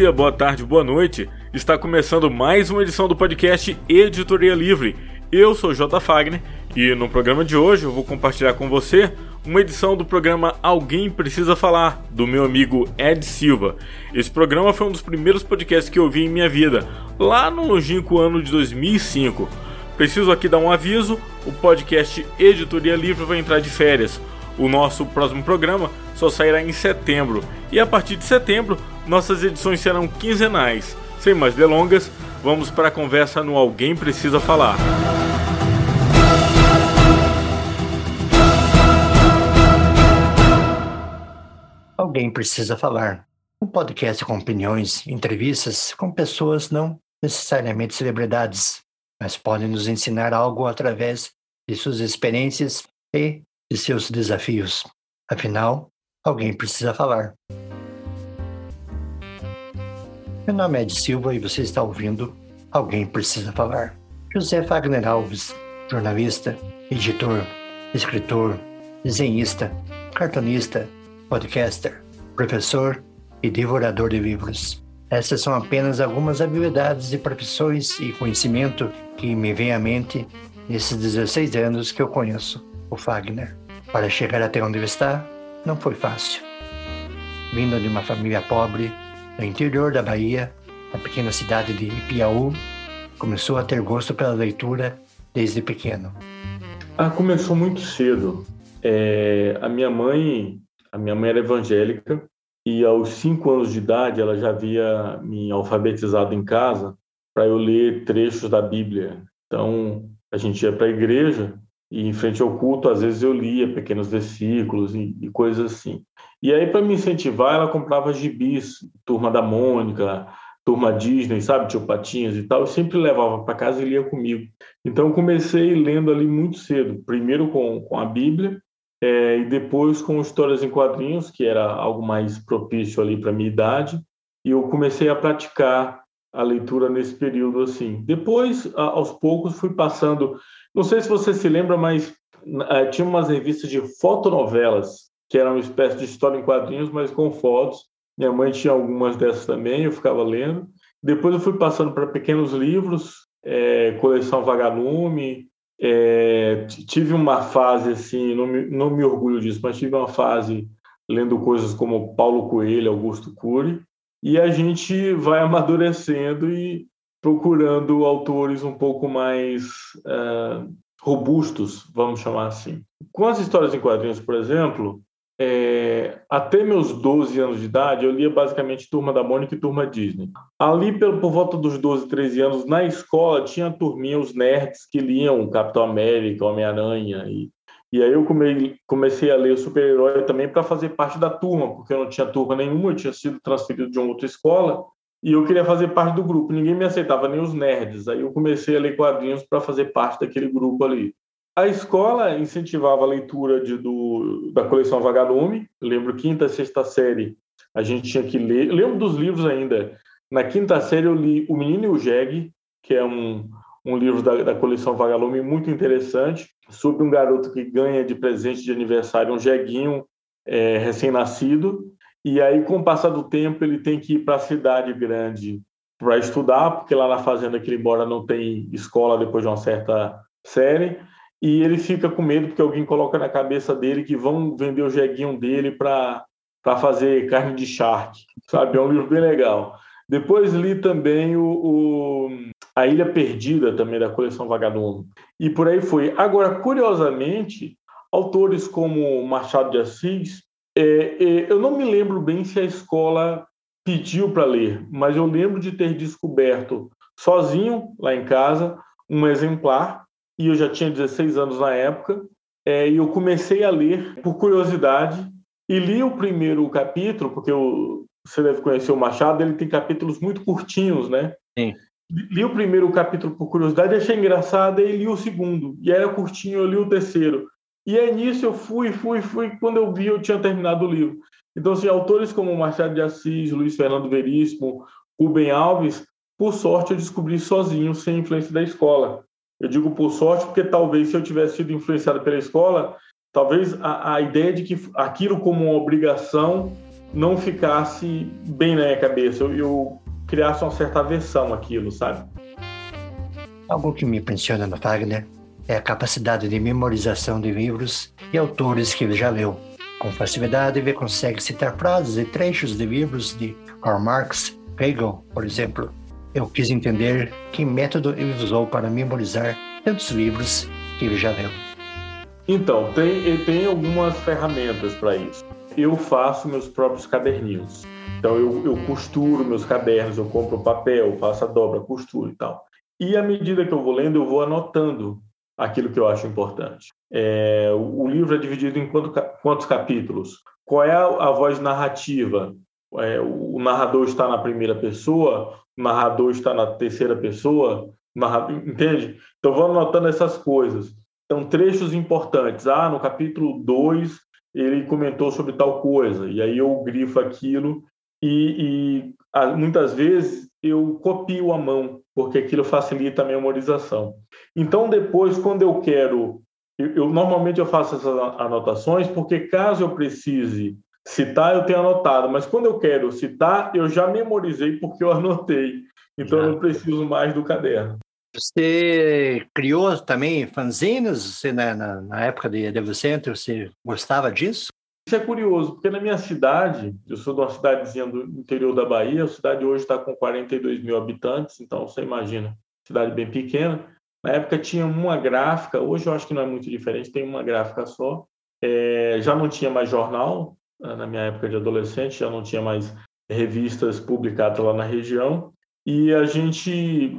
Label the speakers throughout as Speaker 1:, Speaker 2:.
Speaker 1: dia, boa tarde, boa noite. Está começando mais uma edição do podcast Editoria Livre. Eu sou J. Fagner e no programa de hoje eu vou compartilhar com você uma edição do programa Alguém Precisa Falar, do meu amigo Ed Silva. Esse programa foi um dos primeiros podcasts que eu vi em minha vida, lá no longínquo ano de 2005. Preciso aqui dar um aviso: o podcast Editoria Livre vai entrar de férias. O nosso próximo programa só sairá em setembro e a partir de setembro nossas edições serão quinzenais. Sem mais delongas, vamos para a conversa no Alguém Precisa Falar.
Speaker 2: Alguém Precisa Falar. Um podcast com opiniões, entrevistas com pessoas não necessariamente celebridades, mas podem nos ensinar algo através de suas experiências e de seus desafios. Afinal, alguém precisa falar. Meu nome é Ed Silva e você está ouvindo Alguém Precisa Falar. José Wagner Alves, jornalista, editor, escritor, desenhista, cartunista, podcaster, professor e devorador de livros. Essas são apenas algumas habilidades e profissões e conhecimento que me vêm à mente nesses 16 anos que eu conheço o Fagner. Para chegar até onde está, não foi fácil. Vindo de uma família pobre, no interior da Bahia, na pequena cidade de Ipiaú, começou a ter gosto pela leitura desde pequeno.
Speaker 3: Ah, começou muito cedo. É, a minha mãe, a minha mãe era evangélica e aos cinco anos de idade ela já havia me alfabetizado em casa para eu ler trechos da Bíblia. Então a gente ia para a igreja e em frente ao culto às vezes eu lia pequenos versículos e, e coisas assim. E aí para me incentivar ela comprava gibis, Turma da Mônica, Turma Disney, sabe, Tio Patinhas e tal. Eu sempre levava para casa e lia comigo. Então eu comecei lendo ali muito cedo, primeiro com, com a Bíblia é, e depois com histórias em quadrinhos, que era algo mais propício ali para minha idade, e eu comecei a praticar a leitura nesse período assim. Depois, aos poucos, fui passando. Não sei se você se lembra, mas uh, tinha umas revistas de fotonovelas, que eram uma espécie de história em quadrinhos, mas com fotos. Minha mãe tinha algumas dessas também, eu ficava lendo. Depois eu fui passando para pequenos livros, é, coleção Vagalume, é, tive uma fase assim, não me, não me orgulho disso, mas tive uma fase lendo coisas como Paulo Coelho, Augusto Cury, e a gente vai amadurecendo e procurando autores um pouco mais uh, robustos, vamos chamar assim. Com as histórias em quadrinhos, por exemplo, é, até meus 12 anos de idade, eu lia basicamente Turma da Mônica e Turma Disney. Ali, por, por volta dos 12, 13 anos, na escola, tinha turminha, os nerds que liam Capitão América, Homem-Aranha. E, e aí eu come, comecei a ler super-herói também para fazer parte da turma, porque eu não tinha turma nenhuma, eu tinha sido transferido de uma outra escola. E eu queria fazer parte do grupo, ninguém me aceitava, nem os nerds. Aí eu comecei a ler quadrinhos para fazer parte daquele grupo ali. A escola incentivava a leitura de, do, da coleção Vagalume. lembro quinta, sexta série, a gente tinha que ler. lembro dos livros ainda. Na quinta série eu li O Menino e o Jeg, que é um, um livro da, da coleção Vagalume muito interessante, sobre um garoto que ganha de presente de aniversário um jeguinho é, recém-nascido. E aí, com o passar do tempo, ele tem que ir para a cidade grande para estudar, porque lá na fazenda que ele mora não tem escola depois de uma certa série e ele fica com medo porque alguém coloca na cabeça dele que vão vender o jeguinho dele para fazer carne de charque, sabe? É um livro bem legal. Depois li também o, o, A Ilha Perdida, também da coleção Vagalume. E por aí foi. Agora, curiosamente, autores como Machado de Assis, é, é, eu não me lembro bem se a escola pediu para ler, mas eu lembro de ter descoberto sozinho, lá em casa, um exemplar e eu já tinha 16 anos na época, é, e eu comecei a ler por curiosidade e li o primeiro capítulo, porque eu, você deve conhecer o Machado, ele tem capítulos muito curtinhos, né?
Speaker 2: Sim.
Speaker 3: Li o primeiro capítulo por curiosidade, achei engraçado, e li o segundo, e era curtinho, eu li o terceiro. E aí nisso eu fui, fui, fui, quando eu vi eu tinha terminado o livro. Então, assim, autores como Machado de Assis, Luiz Fernando Veríssimo, Rubem Alves, por sorte eu descobri sozinho, sem influência da escola. Eu digo por sorte porque talvez se eu tivesse sido influenciado pela escola, talvez a, a ideia de que aquilo como uma obrigação não ficasse bem na minha cabeça, eu, eu criasse uma certa aversão àquilo, sabe?
Speaker 2: Algo que me impressiona no Wagner é a capacidade de memorização de livros e autores que ele já leu. Com facilidade, ele consegue citar frases e trechos de livros de Karl Marx, Hegel, por exemplo. Eu quis entender que método ele usou para memorizar tantos livros que ele já leu.
Speaker 3: Então, tem, tem algumas ferramentas para isso. Eu faço meus próprios caderninhos. Então, eu, eu costuro meus cadernos, eu compro papel, faço a dobra, costuro e tal. E à medida que eu vou lendo, eu vou anotando aquilo que eu acho importante. É, o, livro é dividido em quanto, quantos capítulos? Qual é a, voz narrativa? É, o, narrador está na primeira pessoa, o narrador está na terceira pessoa, narrador, entende? Então, vou anotando essas coisas. Então, trechos importantes. Ah, no capítulo 2, ele comentou sobre tal coisa, e aí eu grifo aquilo, e, e muitas vezes eu copio a mão, porque aquilo facilita a memorização. Então, depois, quando eu quero. Eu, eu, normalmente eu faço essas anotações porque caso eu precise citar, eu tenho anotado, mas quando eu quero citar, eu já memorizei porque eu anotei. Então já. eu não preciso mais do caderno.
Speaker 2: Você criou também fanzines você, na, na, na época de adolescente? Você gostava disso?
Speaker 3: Isso é curioso, porque na minha cidade, eu sou de uma cidadezinha do interior da Bahia, a cidade hoje está com 42 mil habitantes, então você imagina, cidade bem pequena. Na época tinha uma gráfica, hoje eu acho que não é muito diferente, tem uma gráfica só. É, já não tinha mais jornal, né, na minha época de adolescente, já não tinha mais revistas publicadas lá na região. E a gente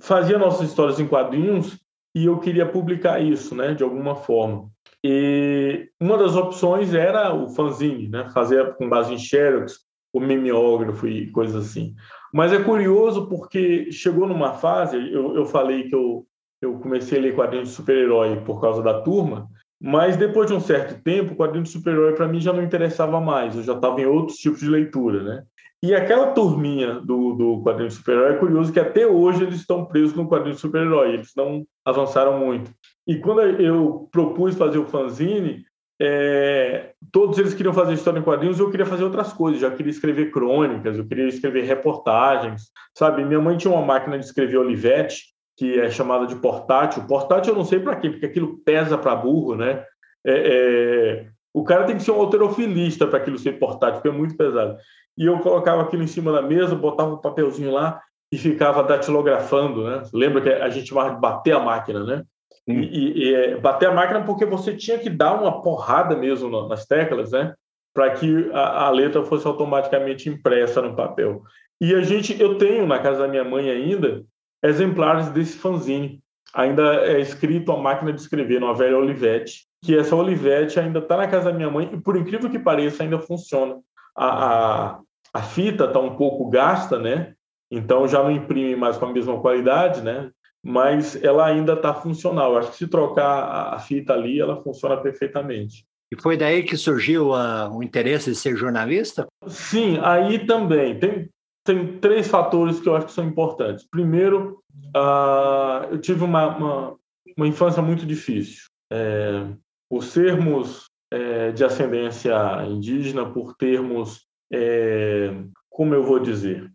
Speaker 3: fazia nossas histórias em quadrinhos e eu queria publicar isso, né, de alguma forma. E uma das opções era o fanzine, né, fazer com base em xerox, o mimeógrafo e coisas assim. Mas é curioso porque chegou numa fase, eu, eu falei que eu, eu comecei a ler quadrinhos de super-herói por causa da turma, mas depois de um certo tempo, quadrinho de super-herói para mim já não interessava mais, eu já estava em outros tipos de leitura, né? E aquela turminha do, do quadrinho de super-herói é curioso que até hoje eles estão presos no quadrinho de super-herói, eles não avançaram muito. E quando eu propus fazer o fanzine, é, todos eles queriam fazer história em quadrinhos, eu queria fazer outras coisas, já queria escrever crônicas, eu queria escrever reportagens, sabe? Minha mãe tinha uma máquina de escrever Olivetti, que é chamada de portátil. Portátil eu não sei para quê, porque aquilo pesa para burro, né? É, é, o cara tem que ser um alterofilista para aquilo ser portátil, porque é muito pesado e eu colocava aquilo em cima da mesa, botava um papelzinho lá e ficava datilografando, né? Lembra que a gente chamava de bater a máquina, né? E, e, e, é, bater a máquina porque você tinha que dar uma porrada mesmo nas teclas, né? Para que a, a, letra fosse automaticamente impressa no papel. E a gente, eu tenho na casa da minha mãe ainda exemplares desse fanzine. Ainda é escrito a máquina de escrever, numa velha Olivetti, que essa Olivetti ainda está na casa da minha mãe e, por incrível que pareça, ainda funciona a, a, a fita está um pouco gasta, né? Então já não imprime mais com a mesma qualidade, né? Mas ela ainda está funcional. Acho que se trocar a fita ali, ela funciona perfeitamente.
Speaker 2: E foi daí que surgiu uh, o interesse de ser jornalista?
Speaker 3: Sim, aí também. Tem, tem três fatores que eu acho que são importantes. Primeiro, uh, eu tive uma, uma, uma, infância muito difícil. É, por sermos é, de ascendência indígena, por termos, é, como eu vou dizer?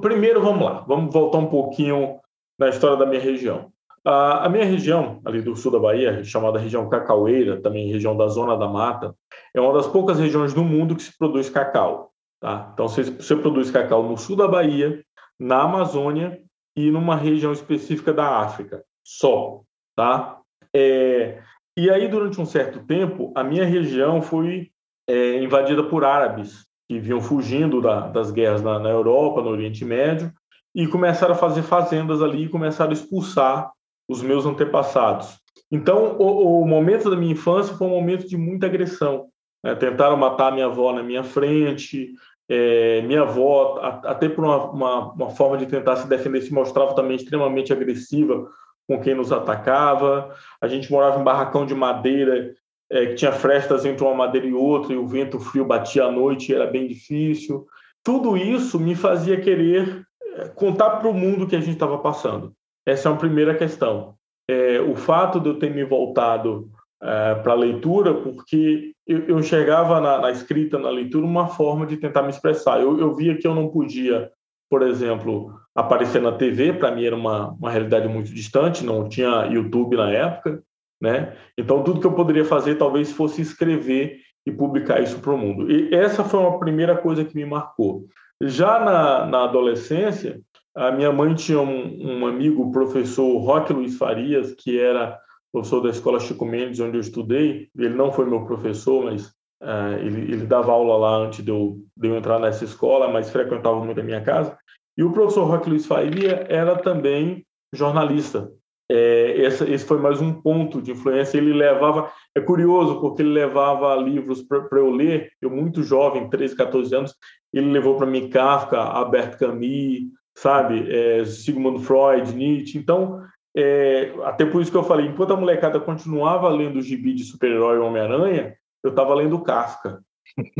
Speaker 3: Primeiro, vamos lá, vamos voltar um pouquinho na história da minha região. A, a minha região, ali do sul da Bahia, chamada região cacaueira, também região da Zona da Mata, é uma das poucas regiões do mundo que se produz cacau. Tá? Então, você, você produz cacau no sul da Bahia, na Amazônia e numa região específica da África, só. Tá? É, e aí, durante um certo tempo, a minha região foi é, invadida por árabes que vinham fugindo da, das guerras na, na, Europa, no Oriente Médio, e começaram a fazer fazendas ali e começaram a expulsar os meus antepassados. Então, o, o momento da minha infância foi um momento de muita agressão. Né? Tentaram matar minha avó na minha frente, é, minha avó, até por uma, uma, uma, forma de tentar se defender, se mostrava também extremamente agressiva com quem nos atacava. A gente morava em barracão de madeira, é, que tinha frestas entre uma madeira e outra, e o vento frio batia à noite, e era bem difícil. Tudo isso me fazia querer é, contar para o mundo que a gente estava passando. Essa é uma primeira questão. É, o fato de eu ter me voltado é, para a leitura, porque eu, eu enxergava na, na, escrita, na leitura, uma forma de tentar me expressar. Eu, eu via que eu não podia, por exemplo, aparecer na TV, para mim era uma, uma realidade muito distante, não tinha YouTube na época, né? Então, tudo que eu poderia fazer talvez fosse escrever e publicar isso para o mundo. E essa foi uma primeira coisa que me marcou. Já na, na adolescência, a minha mãe tinha um, um amigo, o professor Roque Luiz Farias, que era professor da Escola Chico Mendes, onde eu estudei. Ele não foi meu professor, mas uh, ele, ele, dava aula lá antes de eu, de eu entrar nessa escola, mas frequentava muito a minha casa. E o professor Roque Luiz Faria era também jornalista. É, esse, foi mais um ponto de influência. Ele levava, é curioso, porque ele levava livros para eu ler, eu muito jovem, 13, 14 anos, ele levou para mim Kafka, Albert Camus, sabe, é, Sigmund Freud, Nietzsche. Então, é, até por isso que eu falei, enquanto a molecada continuava lendo o gibi de super-herói Homem-Aranha, eu estava lendo Kafka.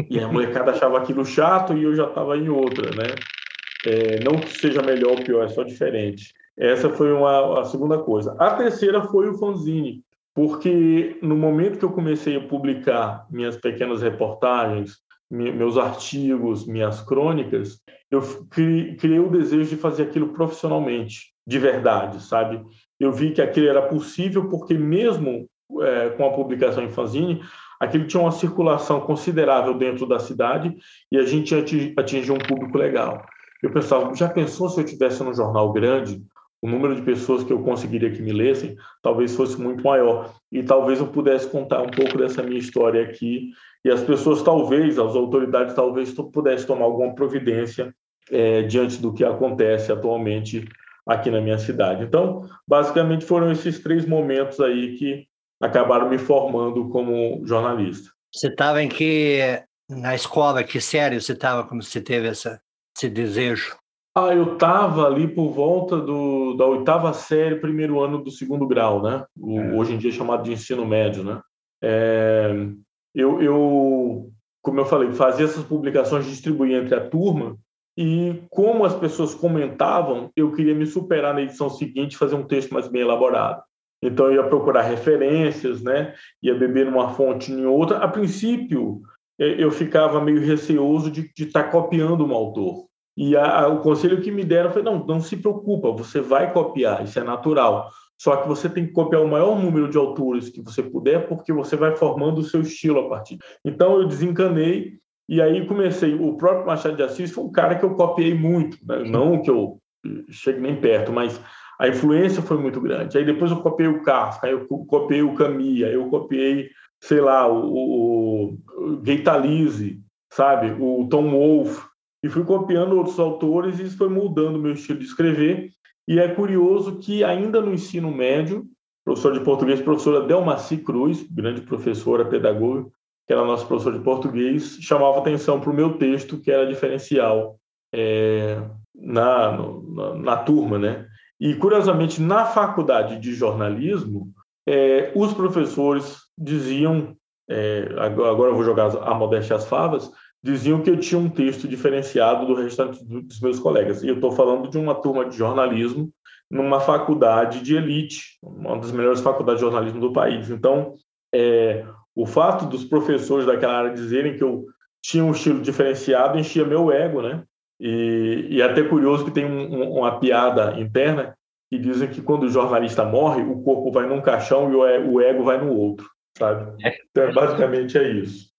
Speaker 3: E a molecada achava aquilo chato e eu já estava em outra, né? É, não que seja melhor ou pior, é só diferente. Essa foi uma, a segunda coisa. A terceira foi o fanzine, porque no momento que eu comecei a publicar minhas pequenas reportagens, meus artigos, minhas crônicas, eu criei o desejo de fazer aquilo profissionalmente, de verdade, sabe? Eu vi que aquilo era possível porque mesmo é, com a publicação em fanzine, aquilo tinha uma circulação considerável dentro da cidade e a gente atingiu um público legal. Eu pensava, já pensou se eu tivesse num jornal grande, o número de pessoas que eu conseguiria que me lessem talvez fosse muito maior e talvez eu pudesse contar um pouco dessa minha história aqui e as pessoas talvez, as autoridades talvez pudessem tomar alguma providência é, diante do que acontece atualmente aqui na minha cidade. Então, basicamente foram esses três momentos aí que acabaram me formando como jornalista.
Speaker 2: Você estava em que na escola, que sério você estava quando você teve essa, esse desejo?
Speaker 3: Ah, eu estava ali por volta do, da oitava série, primeiro ano do segundo grau, né? O, é. Hoje em dia é chamado de ensino médio, né? É, eu, eu, como eu falei, fazia essas publicações, distribuía entre a turma e como as pessoas comentavam, eu queria me superar na edição seguinte, fazer um texto mais bem elaborado. Então eu ia procurar referências, né? Ia beber numa fonte em outra. A princípio, eu ficava meio receoso de estar tá copiando um autor. E a, a, o conselho que me deram foi: não, não se preocupa, você vai copiar, isso é natural. Só que você tem que copiar o maior número de autores que você puder, porque você vai formando o seu estilo a partir. Então eu desencanei e aí comecei. O próprio Machado de Assis foi um cara que eu copiei muito, né? não que eu chegue nem perto, mas a influência foi muito grande. Aí depois eu copiei o Kafka, eu copiei o aí eu copiei, sei lá, o, o, o Gaitalize, sabe, o Tom Wolfe, e fui copiando outros autores e isso foi mudando o meu estilo de escrever. E é curioso que, ainda no ensino médio, professor de português, professora Delmaci Cruz, grande professora pedagoga, que era nossa professora de português, chamava atenção para o meu texto, que era diferencial é, na, na, na, turma. Né? E, curiosamente, na faculdade de jornalismo, é, os professores diziam, é, agora eu vou jogar a modéstia às favas, diziam que eu tinha um texto diferenciado do restante dos meus colegas. E eu estou falando de uma turma de jornalismo numa faculdade de elite, uma das melhores faculdades de jornalismo do país. Então, é, o fato dos professores daquela área dizerem que eu tinha um estilo diferenciado enchia meu ego, né? E, e é até curioso que tem um, uma piada interna que dizem que quando o jornalista morre, o corpo vai num caixão e o ego vai no outro, sabe? É. Então, basicamente é isso.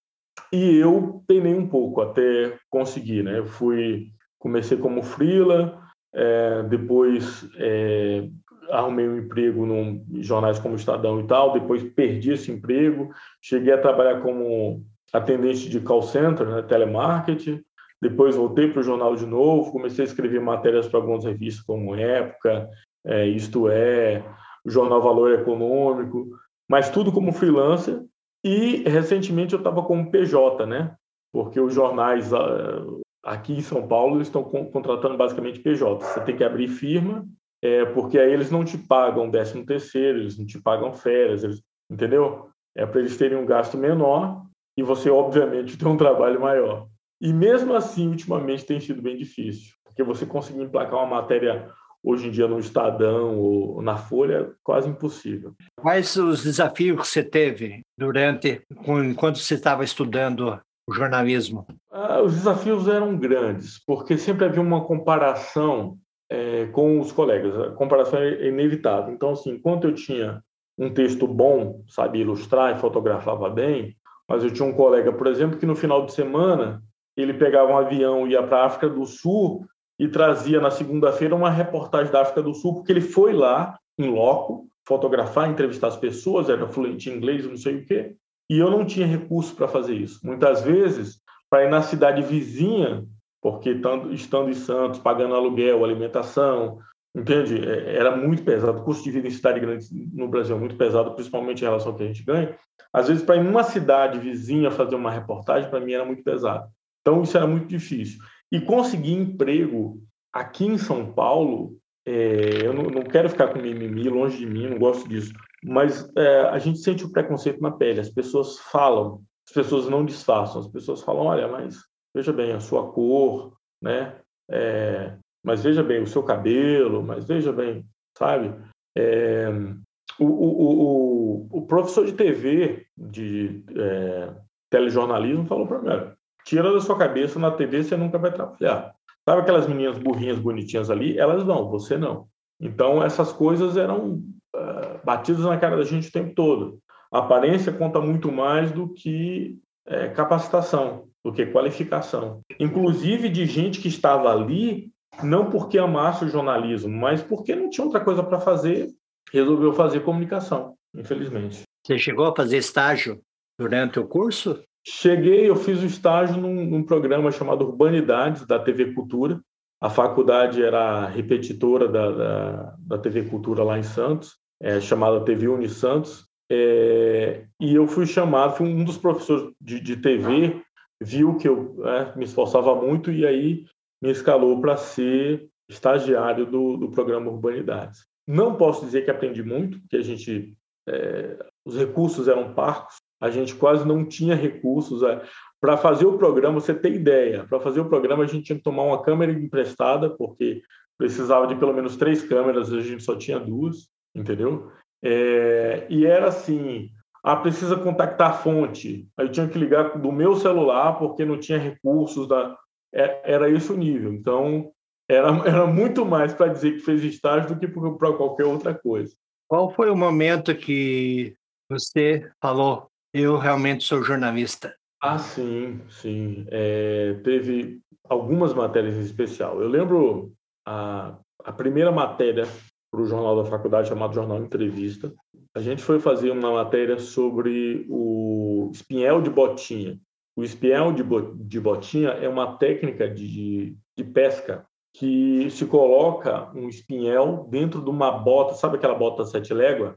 Speaker 3: E eu penei um pouco até conseguir, né? Eu fui, comecei como freela, é, depois é, arrumei um emprego em jornais como Estadão e tal, depois perdi esse emprego, cheguei a trabalhar como atendente de call center, né, telemarketing, depois voltei para o jornal de novo, comecei a escrever matérias para algumas revistas como Época, é, Isto É, o Jornal Valor Econômico, mas tudo como freelancer, e recentemente eu estava como PJ, né? Porque os jornais ah, aqui em São Paulo estão contratando basicamente PJ. Você tem que abrir firma, é, porque aí eles não te pagam décimo terceiro, eles não te pagam férias, eles, entendeu? É para eles terem um gasto menor e você, obviamente, tem um trabalho maior. E mesmo assim, ultimamente tem sido bem difícil, porque você conseguir emplacar uma matéria hoje em dia no Estadão ou na Folha, é quase impossível.
Speaker 2: Quais os desafios que você teve durante, enquanto você estava estudando o jornalismo?
Speaker 3: Ah, os desafios eram grandes, porque sempre havia uma comparação é, com os colegas. A comparação é inevitável. Então, assim, enquanto eu tinha um texto bom, sabia ilustrar e fotografava bem, mas eu tinha um colega, por exemplo, que no final de semana ele pegava um avião, ia para a África do Sul e trazia na segunda-feira uma reportagem da África do Sul, porque ele foi lá, em loco, fotografar, entrevistar as pessoas, era fluente em inglês, não sei o quê, e eu não tinha recurso para fazer isso. Muitas vezes, para ir na cidade vizinha, porque estando em Santos, pagando aluguel, alimentação, entende? É, era muito pesado. O custo de vida em cidade grande no Brasil é muito pesado, principalmente em relação ao que a gente ganha. Às vezes, para ir numa cidade vizinha fazer uma reportagem, para mim era muito pesado. Então, isso era muito difícil. E conseguir emprego aqui em São Paulo, é, eu não, não, quero ficar com mimimi, longe de mim, não gosto disso, mas é, a gente sente o preconceito na pele. As pessoas falam, as pessoas não disfarçam, as pessoas falam: olha, mas veja bem a sua cor, né? É, mas veja bem o seu cabelo, mas veja bem, sabe? É, o, o, o, o, professor de TV, de é, telejornalismo, falou para mim: tira da sua cabeça, na TV você nunca vai trabalhar. Sabe aquelas meninas burrinhas, bonitinhas ali? Elas vão, você não. Então, essas coisas eram uh, batidas na cara da gente o tempo todo. A aparência conta muito mais do que é, capacitação, do que qualificação. Inclusive de gente que estava ali, não porque amasse o jornalismo, mas porque não tinha outra coisa para fazer, resolveu fazer comunicação, infelizmente.
Speaker 2: Você chegou a fazer estágio durante o curso?
Speaker 3: Cheguei, eu fiz o estágio num, num, programa chamado Urbanidades, da TV Cultura. A faculdade era repetitora da, da, da TV Cultura lá em Santos, é, chamada TV Uni Santos. É, e eu fui chamado, fui um dos professores de, de TV, viu que eu é, me esforçava muito e aí me escalou para ser estagiário do, do programa Urbanidades. Não posso dizer que aprendi muito, porque a gente, é, os recursos eram parcos, a gente quase não tinha recursos. É, para fazer o programa, você tem ideia, para fazer o programa a gente tinha que tomar uma câmera emprestada, porque precisava de pelo menos três câmeras, a gente só tinha duas, entendeu? É, e era assim, ah, precisa contactar a fonte. Aí eu tinha que ligar do meu celular, porque não tinha recursos. Da... É, era esse o nível. Então, era, era muito mais para dizer que fez estágio do que para qualquer outra coisa.
Speaker 2: Qual foi o momento que você falou, eu realmente sou jornalista.
Speaker 3: Ah, sim, sim. É, teve algumas matérias em especial. Eu lembro a, a primeira matéria para o jornal da faculdade, chamado Jornal Entrevista. A gente foi fazer uma matéria sobre o espinhel de botinha. O espinhel de, bo, de botinha é uma técnica de, de pesca que se coloca um espinhel dentro de uma bota, sabe aquela bota sete léguas?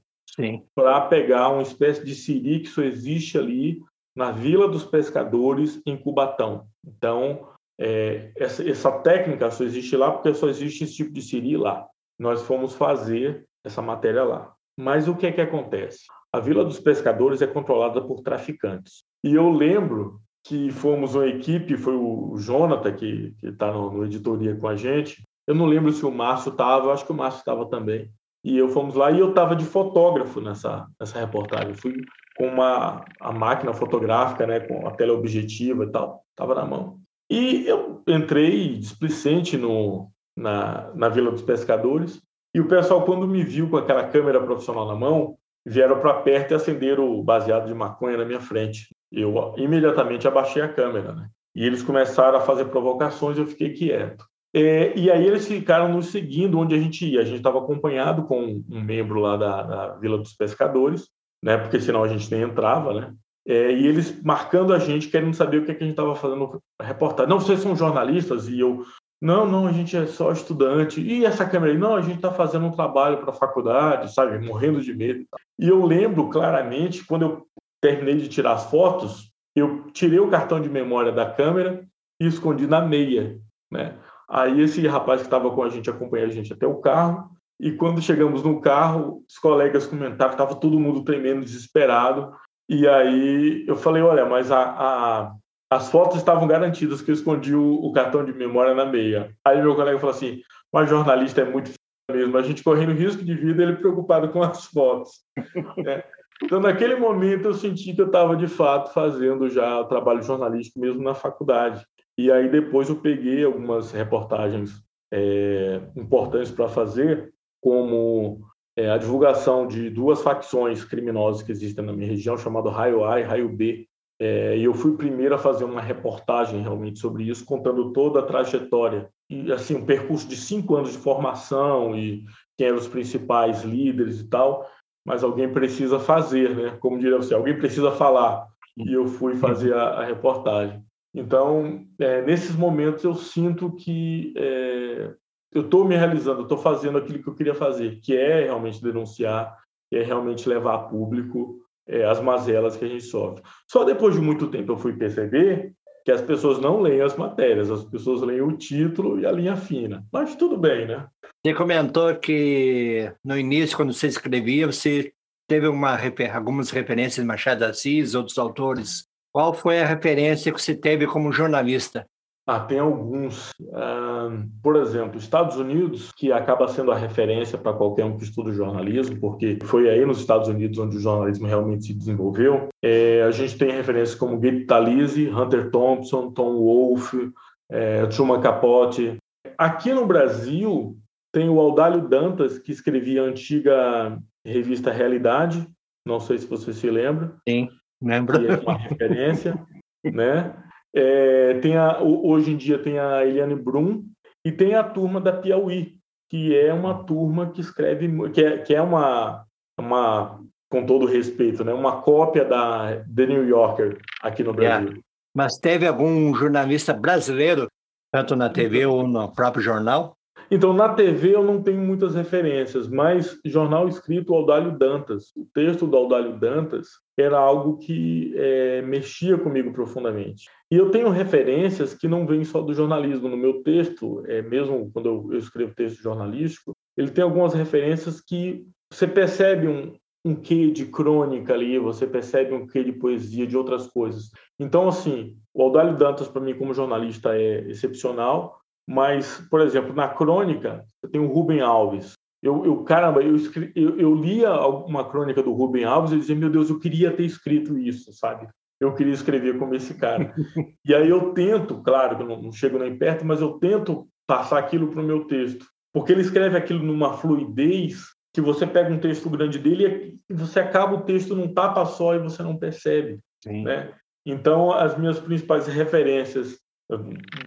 Speaker 3: para pegar uma espécie de siri que só existe ali na Vila dos Pescadores, em Cubatão. Então, é, essa, essa, técnica só existe lá porque só existe esse tipo de siri lá. Nós fomos fazer essa matéria lá. Mas o que é que acontece? A Vila dos Pescadores é controlada por traficantes. E eu lembro que fomos uma equipe, foi o Jonathan, que está no, no editoria com a gente. Eu não lembro se o Márcio estava, acho que o Márcio estava também. E eu fomos lá e eu estava de fotógrafo nessa, nessa reportagem. Eu fui com uma a máquina fotográfica, né, com a teleobjetiva e tal, estava na mão. E eu entrei displicente no, na, na Vila dos Pescadores e o pessoal, quando me viu com aquela câmera profissional na mão, vieram para perto e acenderam o baseado de maconha na minha frente. Eu imediatamente abaixei a câmera, né? E eles começaram a fazer provocações eu fiquei quieto. É, e aí eles ficaram nos seguindo onde a gente ia. A gente estava acompanhado com um membro lá da, da, Vila dos Pescadores, né? Porque senão a gente nem entrava, né? É, e eles marcando a gente, querendo saber o que, é que a gente estava fazendo reportagem. Não, vocês são jornalistas? E eu, não, não, a gente é só estudante. E essa câmera aí? Não, a gente está fazendo um trabalho para a faculdade, sabe? Morrendo de medo. E eu lembro claramente, quando eu terminei de tirar as fotos, eu tirei o cartão de memória da câmera e escondi na meia, né? Aí esse rapaz que estava com a gente acompanhou a gente até o carro. E quando chegamos no carro, os colegas comentaram que estava todo mundo tremendo, desesperado. E aí eu falei, olha, mas a, a, as fotos estavam garantidas que eu escondi o, o, cartão de memória na meia. Aí meu colega falou assim, mas jornalista é muito mesmo. A gente correndo risco de vida, ele preocupado com as fotos. É. Então, naquele momento, eu senti que eu estava, de fato, fazendo já o trabalho jornalístico mesmo na faculdade. E aí, depois, eu peguei algumas reportagens é, importantes para fazer, como é, a divulgação de duas facções criminosas que existem na minha região, chamado Raio A e Raio B. É, e eu fui o primeiro a fazer uma reportagem realmente sobre isso, contando toda a trajetória e assim um percurso de cinco anos de formação e quem eram os principais líderes e tal. Mas alguém precisa fazer, né? Como diria você, alguém precisa falar. E eu fui fazer a, a reportagem. Então, é, nesses momentos eu sinto que é, eu estou me realizando, estou fazendo aquilo que eu queria fazer, que é realmente denunciar, que é realmente levar a público é, as mazelas que a gente sofre. Só depois de muito tempo eu fui perceber que as pessoas não leem as matérias, as pessoas leem o título e a linha fina. Mas tudo bem, né?
Speaker 2: Você comentou que no início, quando você escrevia, você teve uma, algumas referências de Machado de Assis, outros autores. Qual foi a referência que você teve como jornalista?
Speaker 3: Ah, tem alguns. Uh, por exemplo, Estados Unidos, que acaba sendo a referência para qualquer um que estuda jornalismo, porque foi aí nos Estados Unidos onde o jornalismo realmente se desenvolveu. É, a gente tem referências como Gabe Talese, Hunter Thompson, Tom Wolfe, é, Truman Capote. Aqui no Brasil, tem o Audálio Dantas, que escrevia a antiga revista Realidade. Não sei se você se lembra.
Speaker 2: Sim, lembro.
Speaker 3: Que é uma referência, né? É, tem a, hoje em dia tem a Eliane Brum e tem a turma da Piauí, que é uma turma que escreve, que é, que é uma, uma, com todo respeito, né, uma cópia da The New Yorker aqui no. Brasil.
Speaker 2: Mas teve algum jornalista brasileiro, tanto na TV ou no próprio jornal,
Speaker 3: então, na TV eu não tenho muitas referências, mas jornal escrito Audálio Dantas. O texto do Audálio Dantas era algo que é, mexia comigo profundamente. E eu tenho referências que não vêm só do jornalismo. No meu texto, é, mesmo quando eu, eu escrevo texto jornalístico, ele tem algumas referências que você percebe um, um quê de crônica ali, você percebe um quê de poesia, de outras coisas. Então, assim, o Audálio Dantas, para mim, como jornalista, é excepcional. Mas, por exemplo, na crônica, tem o Rubem Alves. Eu, eu caramba, eu, escre... eu, eu lia uma crônica do Rubem Alves e dizia, meu Deus, eu queria ter escrito isso, sabe? Eu queria escrever como esse cara. e aí eu tento, claro, eu não, não chego nem perto, mas eu tento passar aquilo para o meu texto. Porque ele escreve aquilo numa fluidez que você pega um texto grande dele e você acaba o texto num tapa só e você não percebe. Né? Então, as minhas principais referências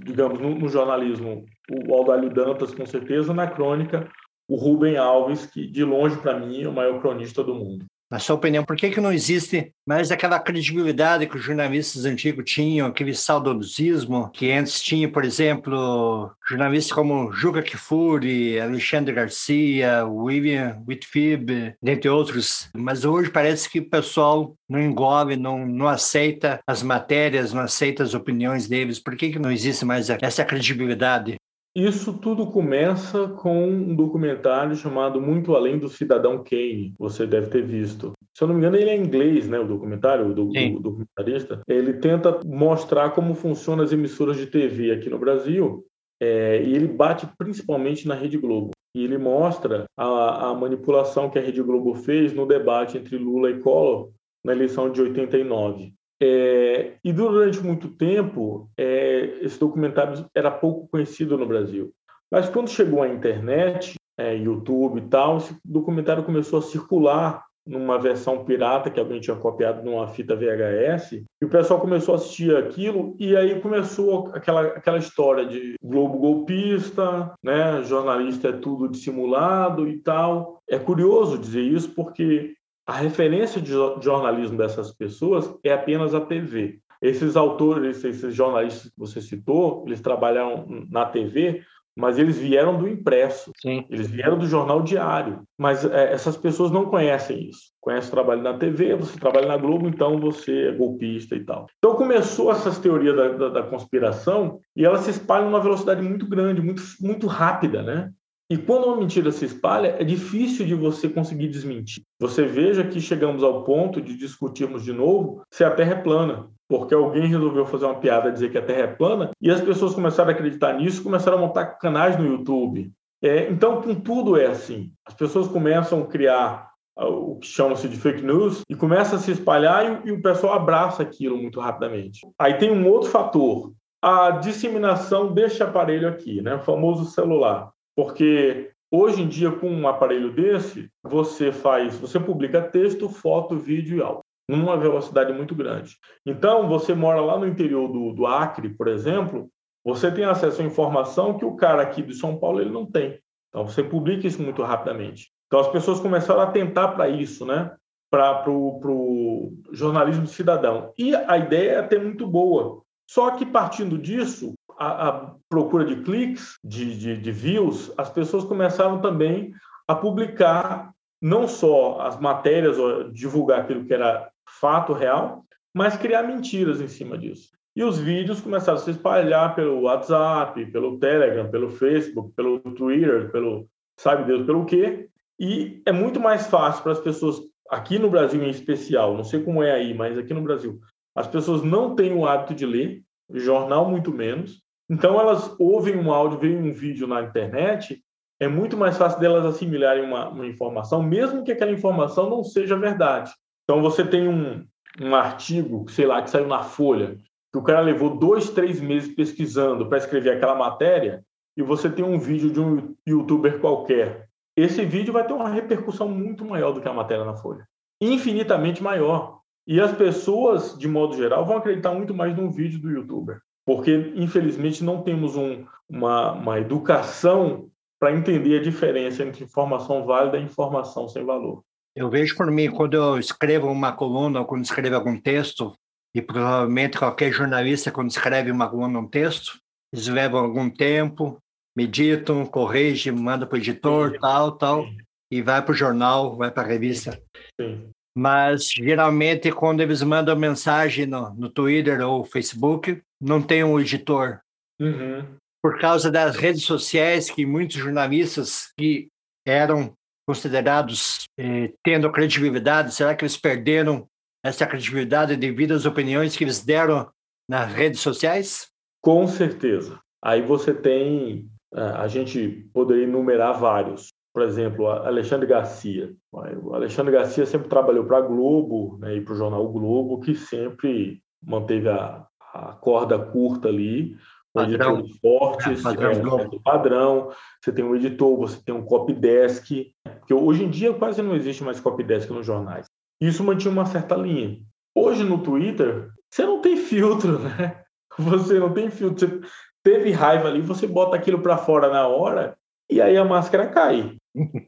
Speaker 3: digamos, no, no, jornalismo, o Aldalho Dantas, com certeza, na crônica, o Rubem Alves, que de longe, para mim, é o maior cronista do mundo.
Speaker 2: Na sua opinião, por que, que não existe mais aquela credibilidade que os jornalistas antigos tinham, aquele saudosismo que antes tinha, por exemplo, jornalistas como Juca Kfouri, Alexandre Garcia, William Whitfield, dentre outros. Mas hoje parece que o pessoal não engole, não, não aceita as matérias, não aceita as opiniões deles. Por que, que não existe mais essa credibilidade?
Speaker 3: Isso tudo começa com um documentário chamado Muito Além do Cidadão Kane. Você deve ter visto. Se eu não me engano, ele é inglês, né? O documentário, o, do, o documentarista. Ele tenta mostrar como funcionam as emissoras de TV aqui no Brasil. É, e ele bate principalmente na Rede Globo. E ele mostra a, a manipulação que a Rede Globo fez no debate entre Lula e Collor na eleição de 89. É, e durante muito tempo, é, esse documentário era pouco conhecido no Brasil. Mas quando chegou a internet, é, YouTube e tal, esse documentário começou a circular numa versão pirata que alguém tinha copiado numa fita VHS, e o pessoal começou a assistir aquilo, e aí começou aquela, aquela história de Globo golpista, né, jornalista é tudo dissimulado e tal. É curioso dizer isso porque a referência de jornalismo dessas pessoas é apenas a TV. Esses autores, esses jornalistas que você citou, eles trabalharam na TV, mas eles vieram do impresso,
Speaker 2: Sim.
Speaker 3: eles vieram do jornal diário. Mas é, essas pessoas não conhecem isso. Conhece o trabalho na TV, você trabalha na Globo, então você é golpista e tal. Então começou essas teorias da, da, da conspiração e elas se espalham numa velocidade muito grande, muito, muito rápida, né? E quando uma mentira se espalha, é difícil de você conseguir desmentir. Você veja que chegamos ao ponto de discutirmos de novo se a Terra é plana, porque alguém resolveu fazer uma piada dizer que a Terra é plana e as pessoas começaram a acreditar nisso, começaram a montar canais no YouTube. É, então, com tudo é assim. As pessoas começam a criar o que chama-se de fake news e começa a se espalhar e, e o pessoal abraça aquilo muito rapidamente. Aí tem um outro fator, a disseminação deste aparelho aqui, né, o famoso celular. Porque hoje em dia, com um aparelho desse, você faz, você publica texto, foto, vídeo e áudio numa velocidade muito grande. Então, você mora lá no interior do, do Acre, por exemplo, você tem acesso à informação que o cara aqui de São Paulo ele não tem. Então, você publica isso muito rapidamente. Então, as pessoas começaram a atentar para isso, né? Para o jornalismo cidadão. E a ideia é até muito boa. Só que, partindo disso, a, a procura de cliques, de, de, de views, as pessoas começaram também a publicar não só as matérias, divulgar aquilo que era fato real, mas criar mentiras em cima disso. E os vídeos começaram a se espalhar pelo WhatsApp, pelo Telegram, pelo Facebook, pelo Twitter, pelo sabe Deus pelo quê. E é muito mais fácil para as pessoas, aqui no Brasil em especial, não sei como é aí, mas aqui no Brasil, as pessoas não têm o hábito de ler, jornal muito menos. Então elas ouvem um áudio, veem um vídeo na internet, é muito mais fácil delas assimilarem uma, uma informação, mesmo que aquela informação não seja verdade. Então você tem um, um artigo, sei lá, que saiu na Folha, que o cara levou dois, três meses pesquisando para escrever aquela matéria, e você tem um vídeo de um youtuber qualquer. Esse vídeo vai ter uma repercussão muito maior do que a matéria na Folha. Infinitamente maior. E as pessoas, de modo geral, vão acreditar muito mais num vídeo do youtuber. Porque, infelizmente, não temos um, uma, uma educação para entender a diferença entre informação válida e informação sem valor.
Speaker 2: Eu vejo por mim, quando eu escrevo uma coluna ou quando escrevo algum texto, e provavelmente qualquer jornalista, quando escreve uma coluna, um texto, eles levam algum tempo, meditam, corrigem, mandam para o editor, Sim. tal, tal, Sim. e vai para o jornal, vai para a revista. Sim. Mas, geralmente, quando eles mandam mensagem no, no Twitter ou Facebook, não tem um editor. Uhum. Por causa das redes sociais, que muitos jornalistas que eram considerados eh, tendo credibilidade? Será que eles perderam essa credibilidade devido às opiniões que eles deram nas redes sociais?
Speaker 3: Com certeza. Aí você tem, é, a gente poderia enumerar vários. Por exemplo, Alexandre Garcia. O Alexandre Garcia sempre trabalhou para a Globo né, e para o jornal o Globo, que sempre manteve a, a corda curta ali, padrão. editores fortes, é, padrão, é, padrão. Você tem um editor, você tem um copydesk, porque hoje em dia quase não existe mais copydesk nos jornais. Isso mantinha uma certa linha. Hoje no Twitter, você não tem filtro, né? Você não tem filtro. Você teve raiva ali, você bota aquilo para fora na hora e aí a máscara cai,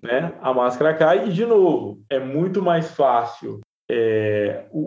Speaker 3: né? A máscara cai e de novo é muito mais fácil é, o,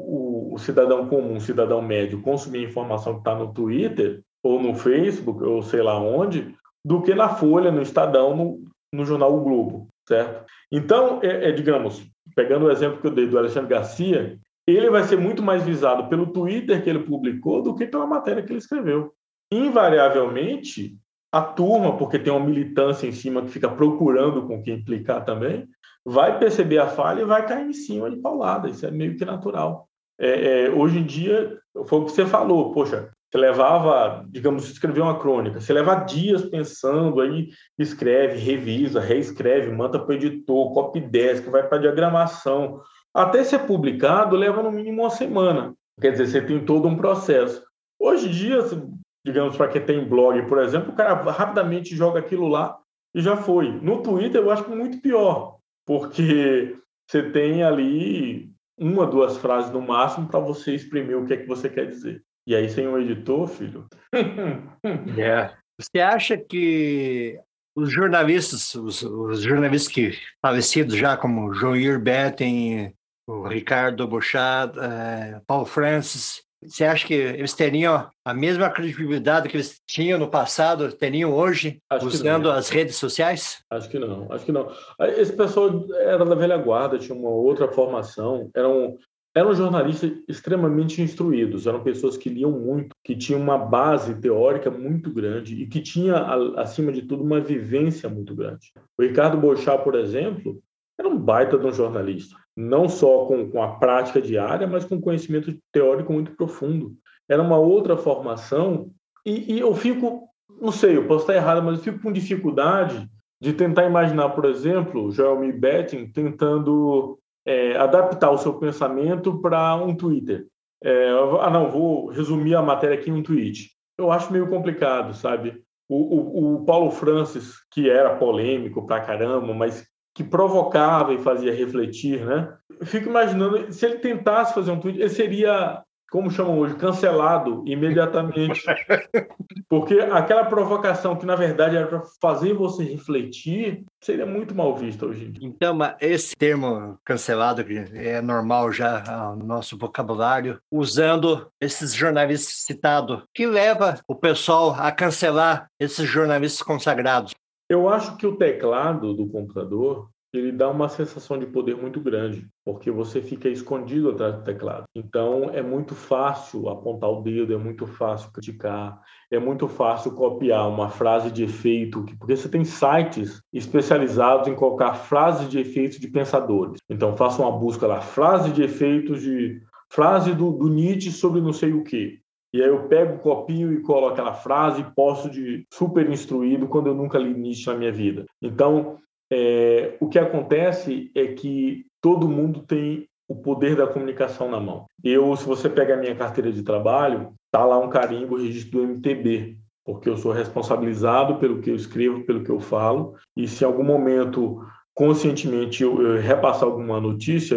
Speaker 3: o, o, cidadão comum, o cidadão médio consumir informação que está no Twitter ou no Facebook, ou sei lá onde, do que na Folha, no Estadão, no, no jornal o Globo, certo? Então, é, é, digamos, pegando o exemplo que eu dei do Alexandre Garcia, ele vai ser muito mais visado pelo Twitter que ele publicou do que pela matéria que ele escreveu. Invariavelmente, a turma, porque tem uma militância em cima que fica procurando com quem implicar também, vai perceber a falha e vai cair em cima de paulada. Isso é meio que natural. É, é, hoje em dia, foi o que você falou, poxa, você levava, digamos, escrever uma crônica, você leva dias pensando, aí escreve, revisa, reescreve, manda para o editor, copy desk, vai para diagramação. Até ser publicado leva no mínimo uma semana. Quer dizer, você tem todo um processo. Hoje em dia, digamos, para quem tem blog, por exemplo, o cara rapidamente joga aquilo lá e já foi. No Twitter, eu acho muito pior, porque você tem ali uma, duas frases no máximo para você exprimir o que é que você quer dizer. E aí, sem um editor, filho.
Speaker 2: é. Você acha que os jornalistas, os, os, jornalistas que falecidos já, como Joir Betten, o Ricardo Bouchard, é, Paulo Francis, você acha que eles teriam a mesma credibilidade que eles tinham no passado, teriam hoje, acho usando as redes sociais?
Speaker 3: Acho que não, acho que não. Esse pessoal era da velha guarda, tinha uma outra formação, eram eram jornalistas extremamente instruídos, eram pessoas que liam muito, que tinham uma base teórica muito grande e que tinha, acima de tudo, uma vivência muito grande. O Ricardo Bochá, por exemplo, era um baita de um jornalista, não só com, com a prática diária, mas com conhecimento teórico muito profundo. Era uma outra formação e, e eu fico, não sei, eu posso estar errado, mas eu fico com dificuldade de tentar imaginar, por exemplo, Jeremy Betting tentando é, adaptar o seu pensamento para um Twitter. É, ah, não, vou resumir a matéria aqui em um tweet. Eu acho meio complicado, sabe? O, o, o Paulo Francis, que era polêmico pra caramba, mas que provocava e fazia refletir, né? Eu fico imaginando, se ele tentasse fazer um tweet, ele seria como chamam hoje, cancelado imediatamente. Porque aquela provocação que, na verdade, era para fazer você refletir, seria muito mal vista hoje em dia.
Speaker 2: Então, esse termo cancelado, que é normal já no nosso vocabulário, usando esses jornalistas citados, que leva o pessoal a cancelar esses jornalistas consagrados?
Speaker 3: Eu acho que o teclado do computador ele dá uma sensação de poder muito grande, porque você fica escondido atrás do teclado. Então é muito fácil apontar o dedo, é muito fácil criticar, é muito fácil copiar uma frase de efeito, porque você tem sites especializados em colocar frases de efeitos de pensadores. Então faça uma busca lá, frase de efeitos de frase do, do Nietzsche sobre não sei o que. E aí eu pego, copio e colo aquela frase e posto de super instruído quando eu nunca li Nietzsche na minha vida. Então, é, o que acontece é que todo mundo tem o poder da comunicação na mão. Eu, se você pega a minha carteira de trabalho, tá lá um carimbo, registro do MTB, porque eu sou responsabilizado pelo que eu escrevo, pelo que eu falo, e se em algum momento conscientemente eu, eu repassar alguma notícia,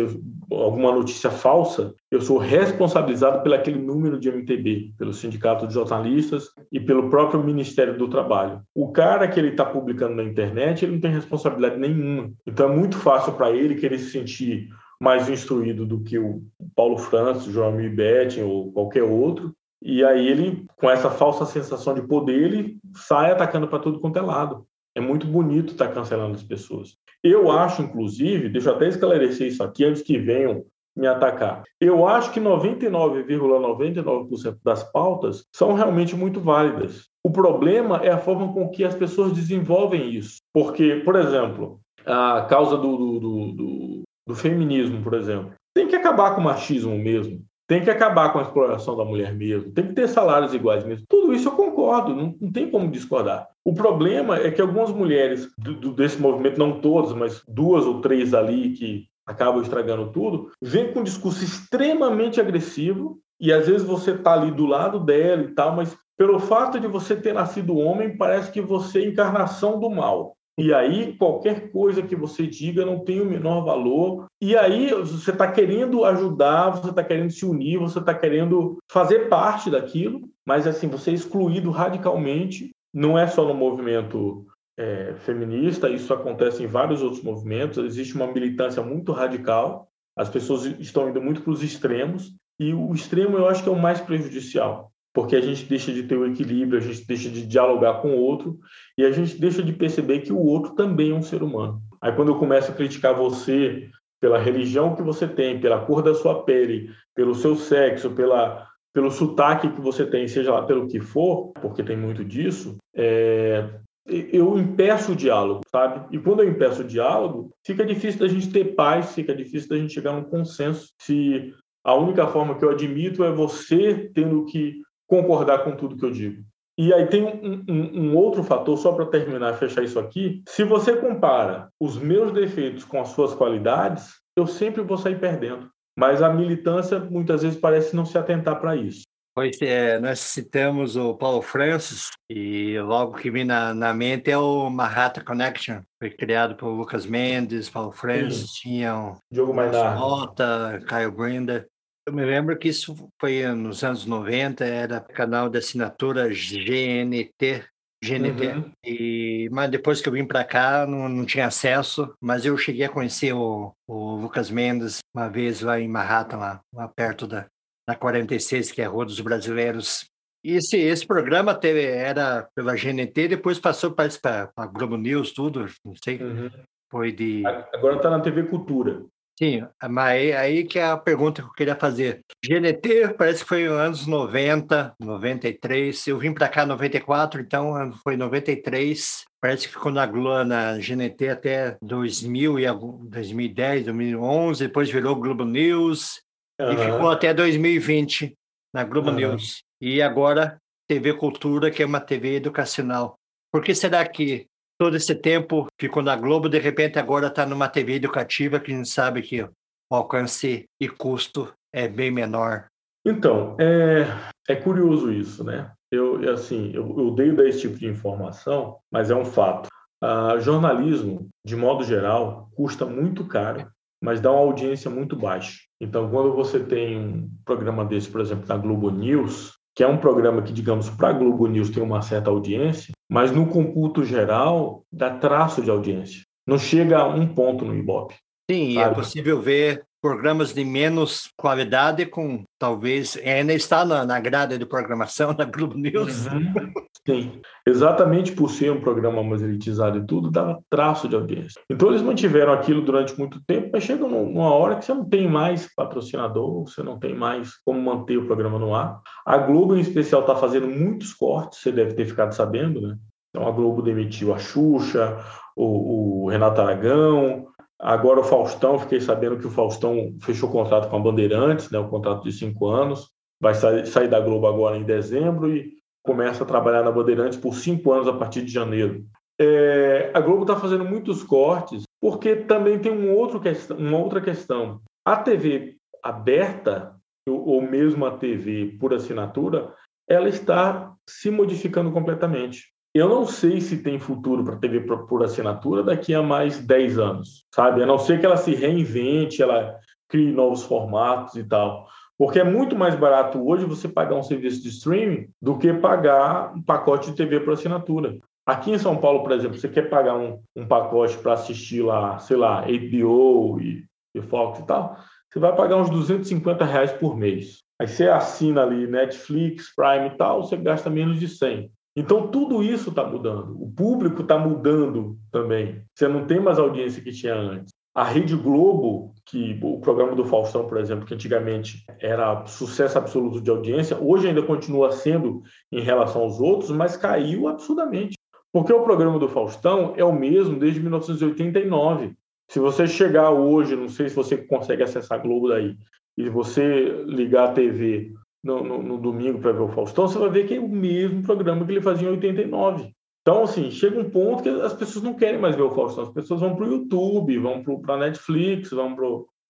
Speaker 3: alguma notícia falsa, eu sou responsabilizado pelo aquele número de MTB, pelo Sindicato de Jornalistas e pelo próprio Ministério do Trabalho. O cara que ele está publicando na internet, ele não tem responsabilidade nenhuma. Então é muito fácil para ele querer se sentir mais instruído do que o Paulo Francis, João Betting ou qualquer outro. E aí ele, com essa falsa sensação de poder, ele sai atacando para tudo quanto é lado. É muito bonito estar tá cancelando as pessoas. Eu acho, inclusive, deixa eu até esclarecer isso aqui antes que venham me atacar. Eu acho que 99,99% ,99 das pautas são realmente muito válidas. O problema é a forma com que as pessoas desenvolvem isso. Porque, por exemplo, a causa do, do, do, do feminismo, por exemplo, tem que acabar com o machismo mesmo. Tem que acabar com a exploração da mulher mesmo, tem que ter salários iguais mesmo. Tudo isso eu concordo, não, não tem como discordar. O problema é que algumas mulheres do, desse movimento, não todas, mas duas ou três ali que acabam estragando tudo, vêm com um discurso extremamente agressivo e às vezes você está ali do lado dela e tal, mas pelo fato de você ter nascido homem, parece que você é encarnação do mal. E aí, qualquer coisa que você diga não tem o menor valor. E aí, você está querendo ajudar, você está querendo se unir, você está querendo fazer parte daquilo, mas assim, você é excluído radicalmente. Não é só no movimento é, feminista, isso acontece em vários outros movimentos. Existe uma militância muito radical, as pessoas estão indo muito para os extremos, e o extremo eu acho que é o mais prejudicial porque a gente deixa de ter o equilíbrio, a gente deixa de dialogar com o outro e a gente deixa de perceber que o outro também é um ser humano. Aí quando eu começo a criticar você pela religião que você tem, pela cor da sua pele, pelo seu sexo, pela pelo sotaque que você tem, seja lá pelo que for, porque tem muito disso, é, eu impeço o diálogo, sabe? E quando eu impeço o diálogo, fica difícil da gente ter paz, fica difícil da gente chegar num consenso. Se a única forma que eu admito é você tendo que concordar com tudo que eu digo. E aí tem um, um, um outro fator, só para terminar, fechar isso aqui. Se você compara os meus defeitos com as suas qualidades, eu sempre vou sair perdendo. Mas a militância muitas vezes parece não se atentar para isso.
Speaker 2: Pois é, nós citamos o Paulo Francis e logo que vem na, na mente é o Manhattan Connection, foi criado por Lucas Mendes, Paulo Francis, Sim. tinha o
Speaker 3: Diogo Maynard,
Speaker 2: Mota, Caio Brinder. Eu me lembro que isso foi nos anos 90, era canal de assinatura GNT, GNT. Uhum. E, mas depois que eu vim para cá, não, não tinha acesso, mas eu cheguei a conhecer o, o Lucas Mendes uma vez lá em Manhattan, lá, lá perto da, da 46, que é a Rua dos Brasileiros. E esse, esse programa teve, era pela GNT, depois passou para a Globo News, tudo, não sei. Uhum. Foi de.
Speaker 3: Agora está na TV Cultura.
Speaker 2: Sim, mas aí que é a pergunta que eu queria fazer. GNT parece que foi nos anos 90, 93. Eu vim para cá em 94, então foi 93. Parece que ficou na, na GNT até 2000 e 2010, 2011. Depois virou Globo News uhum. e ficou até 2020 na Globo uhum. News. E agora TV Cultura, que é uma TV educacional. Por que será que todo esse tempo ficou na Globo, de repente agora está numa TV educativa que a gente sabe que o alcance e custo é bem menor.
Speaker 3: Então, é, é curioso isso, né? Eu, assim, eu, eu odeio dar esse tipo de informação, mas é um fato. Uh, jornalismo, de modo geral, custa muito caro, mas dá uma audiência muito baixa. Então, quando você tem um programa desse, por exemplo, na Globo News, que é um programa que, digamos, para a Globo News tem uma certa audiência, mas no computo geral dá traço de audiência. Não chega a um ponto no Ibope.
Speaker 2: Sim, é sabe? é possível ver programas de menos qualidade com talvez ainda está na, na grade de programação da Globo News. Uhum.
Speaker 3: Sim, exatamente por ser um programa mais elitizado e tudo, dava traço de audiência. Então eles mantiveram aquilo durante muito tempo, mas chega numa hora que você não tem mais patrocinador, você não tem mais como manter o programa no ar. A Globo, em especial, está fazendo muitos cortes, você deve ter ficado sabendo, né? Então a Globo demitiu a Xuxa, o, o Renato Aragão, Agora o Faustão, fiquei sabendo que o Faustão fechou contrato com a Bandeirantes, né, o contrato de cinco anos, vai sair, sair da Globo agora em dezembro e começa a trabalhar na Bandeirantes por cinco anos a partir de janeiro. É, a Globo está fazendo muitos cortes, porque também tem um outro uma outra questão. A TV aberta, ou mesmo a TV por assinatura, ela está se modificando completamente. Eu não sei se tem futuro para a TV por assinatura daqui a mais 10 anos, sabe? A não ser que ela se reinvente, ela crie novos formatos e tal. Porque é muito mais barato hoje você pagar um serviço de streaming do que pagar um pacote de TV por assinatura. Aqui em São Paulo, por exemplo, você quer pagar um, um pacote para assistir lá, sei lá, HBO e, e Fox e tal, você vai pagar uns 250 reais por mês. Aí você assina ali Netflix, Prime e tal, você gasta menos de 100. Então, tudo isso está mudando. O público está mudando também. Você não tem mais audiência que tinha antes. A Rede Globo, que o programa do Faustão, por exemplo, que antigamente era sucesso absoluto de audiência, hoje ainda continua sendo em relação aos outros, mas caiu absurdamente. Porque o programa do Faustão é o mesmo desde 1989. Se você chegar hoje, não sei se você consegue acessar a Globo daí, e você ligar a TV no, no, no domingo para ver o Faustão, você vai ver que é o mesmo programa que ele fazia em 89. Então, assim, chega um ponto que as pessoas não querem mais ver o Faustão. As pessoas vão para o YouTube, vão para a Netflix, vão para,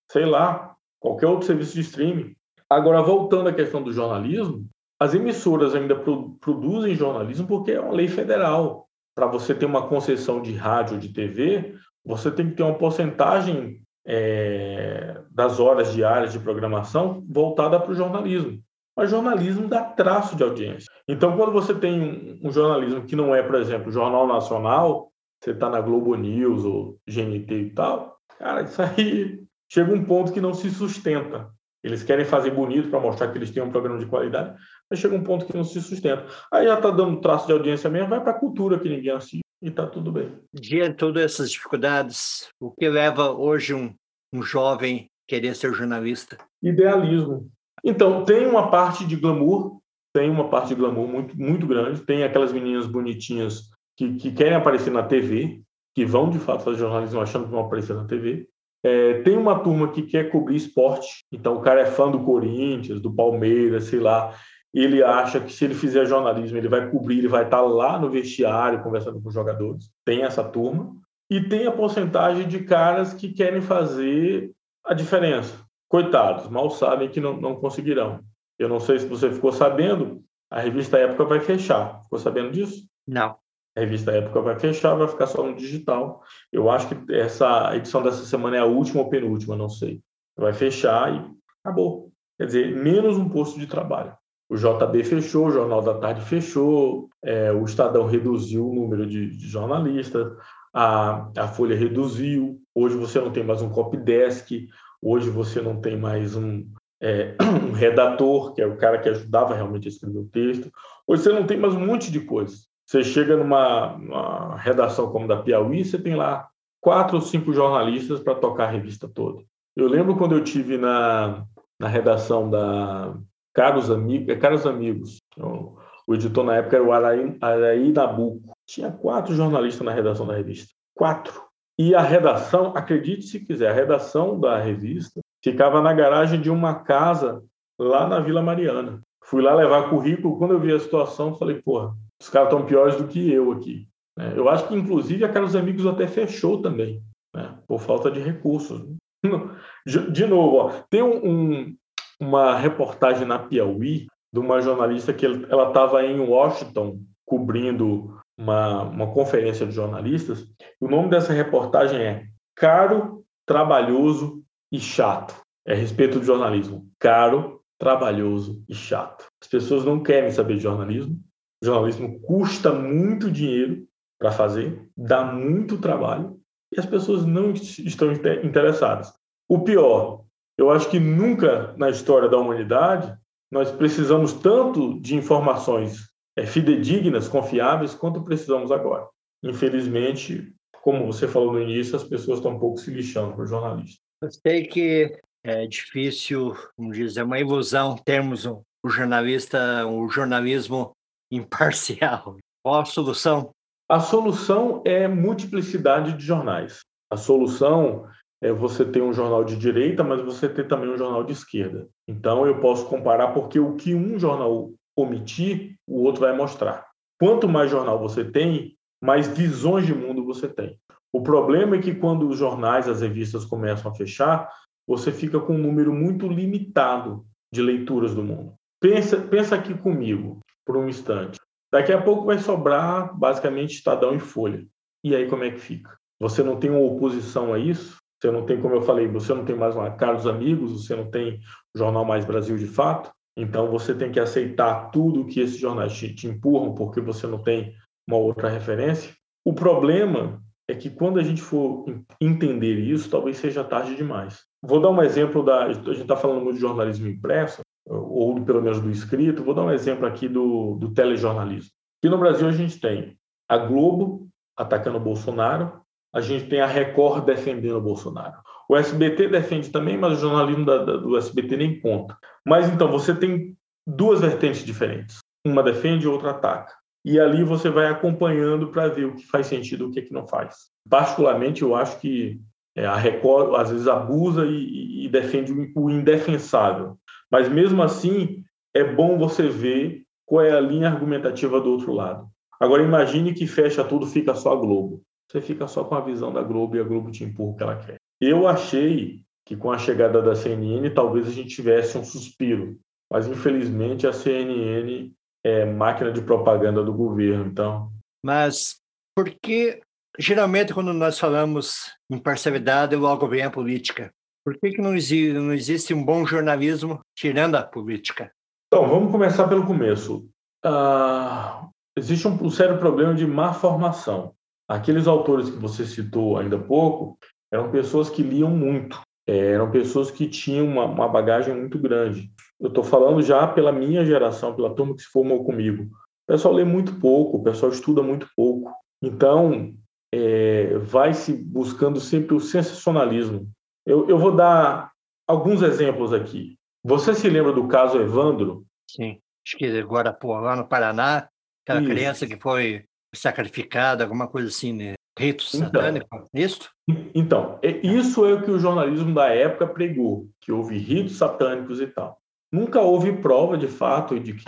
Speaker 3: sei lá, qualquer outro serviço de streaming. Agora, voltando à questão do jornalismo, as emissoras ainda pro, produzem jornalismo porque é uma lei federal. Para você ter uma concessão de rádio ou de TV, você tem que ter uma porcentagem é, das horas diárias de programação voltada para o jornalismo. Mas jornalismo dá traço de audiência. Então, quando você tem um, jornalismo que não é, por exemplo, Jornal Nacional, você está na Globo News ou GNT e tal, cara, isso aí chega um ponto que não se sustenta. Eles querem fazer bonito para mostrar que eles têm um programa de qualidade, mas chega um ponto que não se sustenta. Aí já está dando traço de audiência mesmo, vai para a cultura que ninguém assiste e está tudo bem.
Speaker 2: Diante de todas essas dificuldades, o que leva hoje um, um jovem querer ser jornalista?
Speaker 3: Idealismo. Então, tem uma parte de glamour, tem uma parte de glamour muito, muito grande. Tem aquelas meninas bonitinhas que, que querem aparecer na TV, que vão de fato fazer jornalismo achando que vão aparecer na TV. É, tem uma turma que quer cobrir esporte, então o cara é fã do Corinthians, do Palmeiras, sei lá. Ele acha que se ele fizer jornalismo, ele vai cobrir, ele vai estar lá no vestiário conversando com os jogadores. Tem essa turma. E tem a porcentagem de caras que querem fazer a diferença. Coitados, mal sabem que não, não conseguirão. Eu não sei se você ficou sabendo, a revista Época vai fechar. Ficou sabendo disso?
Speaker 2: Não.
Speaker 3: A revista Época vai fechar, vai ficar só no digital. Eu acho que essa edição dessa semana é a última ou penúltima, não sei. Vai fechar e acabou. Quer dizer, menos um posto de trabalho. O JB fechou, o Jornal da Tarde fechou, é, o Estadão reduziu o número de, de jornalistas, a, a Folha reduziu. Hoje você não tem mais um copy desk, Hoje você não tem mais um, é, um redator, que é o cara que ajudava realmente a escrever o texto. Hoje você não tem mais um monte de coisas. Você chega numa redação como da Piauí, você tem lá quatro ou cinco jornalistas para tocar a revista toda. Eu lembro quando eu tive na, na redação da Caros, Amigos, é Caros Amigos, então, o editor na época era o Araí, Araí Nabuco. Tinha quatro jornalistas na redação da revista. Quatro. E a redação, acredite se quiser, a redação da revista ficava na garagem de uma casa lá na Vila Mariana. Fui lá levar currículo, quando eu vi a situação, falei, porra, os caras estão piores do que eu aqui. Né? Eu acho que, inclusive, a Carlos Amigos até fechou também, né? por falta de recursos. De novo, ó, tem um, uma reportagem na Piauí de uma jornalista que ela estava em Washington cobrindo uma, uma conferência de jornalistas. O nome dessa reportagem é Caro, Trabalhoso e Chato. É a respeito do jornalismo. Caro, trabalhoso e chato. As pessoas não querem saber de jornalismo. O jornalismo custa muito dinheiro para fazer, dá muito trabalho e as pessoas não estão interessadas. O pior, eu acho que nunca na história da humanidade nós precisamos tanto de informações fidedignas, confiáveis, quanto precisamos agora. Infelizmente, como você falou no início, as pessoas estão um pouco se lixando o jornalista.
Speaker 2: Eu sei que é difícil, como dizer, é uma ilusão termos um, o jornalista, o jornalismo imparcial. Qual a solução?
Speaker 3: A solução é multiplicidade de jornais. A solução é você ter um jornal de direita, mas você ter também um jornal de esquerda. Então eu posso comparar porque o que um jornal omitir, o outro vai mostrar. Quanto mais jornal você tem, mais visões de mundo você tem. O problema é que quando os jornais, as revistas começam a fechar, você fica com um número muito limitado de leituras do mundo. Pensa, pensa aqui comigo por um instante. Daqui a pouco vai sobrar basicamente Estadão e Folha. E aí como é que fica? Você não tem uma oposição a isso? Você não tem, como eu falei, você não tem mais uma Carlos Amigos, você não tem o Jornal Mais Brasil de fato. Então você tem que aceitar tudo que esses jornais te, te empurram porque você não tem uma outra referência. O problema é que quando a gente for entender isso, talvez seja tarde demais. Vou dar um exemplo da. A gente está falando muito de jornalismo impresso, ou pelo menos do escrito. Vou dar um exemplo aqui do, do telejornalismo. Aqui no Brasil a gente tem a Globo atacando o Bolsonaro, a gente tem a Record defendendo o Bolsonaro. O SBT defende também, mas o jornalismo da, da, do SBT nem conta. Mas então você tem duas vertentes diferentes. Uma defende, outra ataca. E ali você vai acompanhando para ver o que faz sentido e o que, é que não faz. Particularmente, eu acho que é, a Record às vezes abusa e, e defende o indefensável. Mas mesmo assim, é bom você ver qual é a linha argumentativa do outro lado. Agora imagine que fecha tudo, fica só a Globo. Você fica só com a visão da Globo e a Globo te empurra o que ela quer. Eu achei que com a chegada da CNN talvez a gente tivesse um suspiro, mas infelizmente a CNN é máquina de propaganda do governo, então.
Speaker 2: Mas por que geralmente quando nós falamos em parcialidade logo vem a política? Por que, que não, existe, não existe um bom jornalismo tirando a política?
Speaker 3: Então, vamos começar pelo começo. Ah, existe um, um sério problema de má formação. Aqueles autores que você citou ainda há pouco eram pessoas que liam muito, é, eram pessoas que tinham uma, uma bagagem muito grande. Eu estou falando já pela minha geração, pela turma que se formou comigo. O pessoal lê muito pouco, o pessoal estuda muito pouco. Então, é, vai se buscando sempre o sensacionalismo. Eu, eu, vou dar alguns exemplos aqui. Você se lembra do caso Evandro?
Speaker 2: Sim, acho que agora pô, lá no Paraná, aquela Isso. criança que foi sacrificada, alguma coisa assim, né? Rito então, satânico, isso?
Speaker 3: Então, é, isso é o que o jornalismo da época pregou, que houve ritos satânicos e tal. Nunca houve prova de fato de que